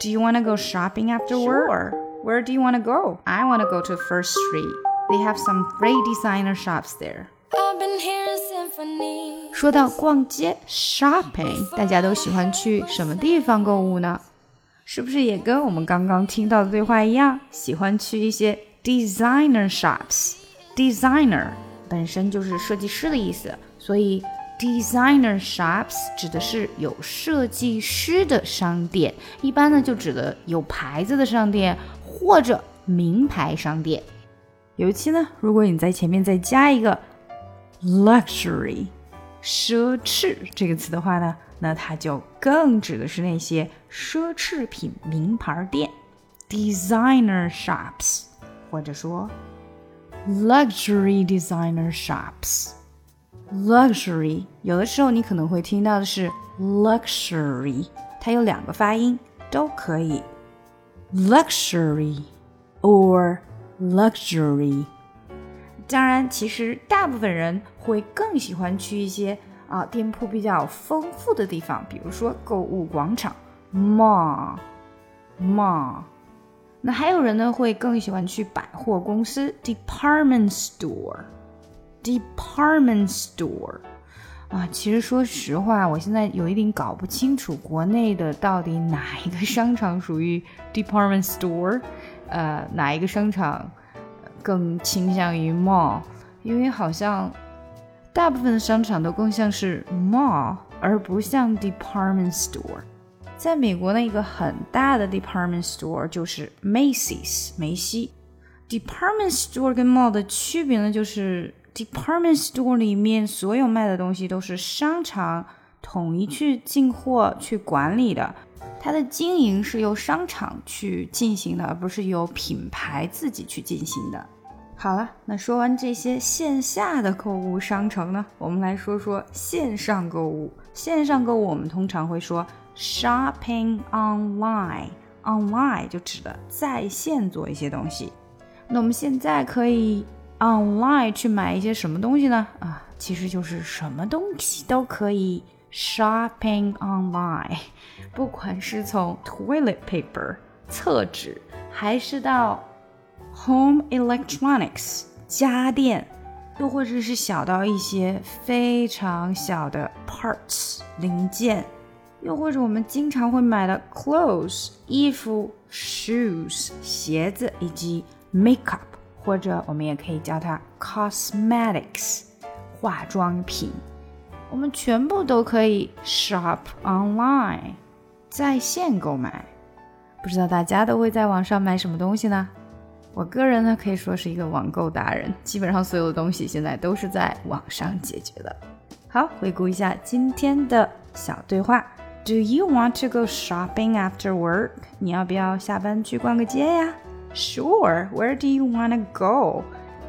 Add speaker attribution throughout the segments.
Speaker 1: Do you want to go shopping after work? Sure. Where do you want to go? I want to go to First Street. They have some great designer shops there. 说到逛街 shopping，大家都喜欢去什么地方购物呢？是不是也跟我们刚刚听到的对话一样，喜欢去一些 designer shops？designer 本身就是设计师的意思，所以 designer shops 指的是有设计师的商店，一般呢就指的有牌子的商店或者名牌商店。尤其呢，如果你在前面再加一个 luxury 奢侈这个词的话呢？那它就更指的是那些奢侈品名牌店，designer shops，或者说 luxury designer shops。Luxury 有的时候你可能会听到的是 luxury，它有两个发音都可以，luxury or luxury。当然，其实大部分人会更喜欢去一些。啊，店铺比较丰富的地方，比如说购物广场 （mall），mall。那还有人呢，会更喜欢去百货公司 （department Department store。啊，其实说实话，我现在有一点搞不清楚国内的到底哪一个商场属于 department store，呃，哪一个商场更倾向于 mall，因为好像。大部分的商场都更像是 mall，而不像 department store。在美国呢，一个很大的 department store 就是 Macy's 梅西。department store 跟 mall 的区别呢，就是 department store 里面所有卖的东西都是商场统一去进货去管理的，它的经营是由商场去进行的，而不是由品牌自己去进行的。好了，那说完这些线下的购物商城呢，我们来说说线上购物。线上购物我们通常会说 shopping online，online 就指的在线做一些东西。那我们现在可以 online 去买一些什么东西呢？啊，其实就是什么东西都可以 shopping online，不管是从 toilet paper 厕纸，还是到 Home electronics 家电，又或者是小到一些非常小的 parts 零件，又或者我们经常会买的 clothes 衣服、shoes 鞋子以及 makeup，或者我们也可以叫它 cosmetics 化妆品，我们全部都可以 shop online 在线购买。不知道大家都会在网上买什么东西呢？我个人呢可以说是一个网购达人，基本上所有的东西现在都是在网上解决的。好，回顾一下今天的小对话：Do you want to go shopping after work？你要不要下班去逛个街呀 ？Sure. Where do you want to go？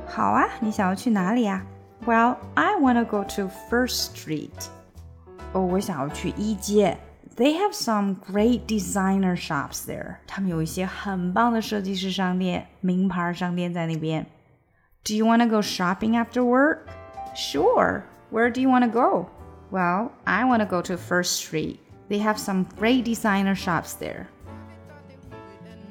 Speaker 1: 好啊，你想要去哪里呀？Well, I want to go to First Street。哦，我想要去一街。They have some great designer shops there. 他们有一些很棒的设计师商店、名牌商店在那边。Do you want to go shopping after work? Sure. Where do you want to go? Well, I want to go to First Street. They have some great designer shops there.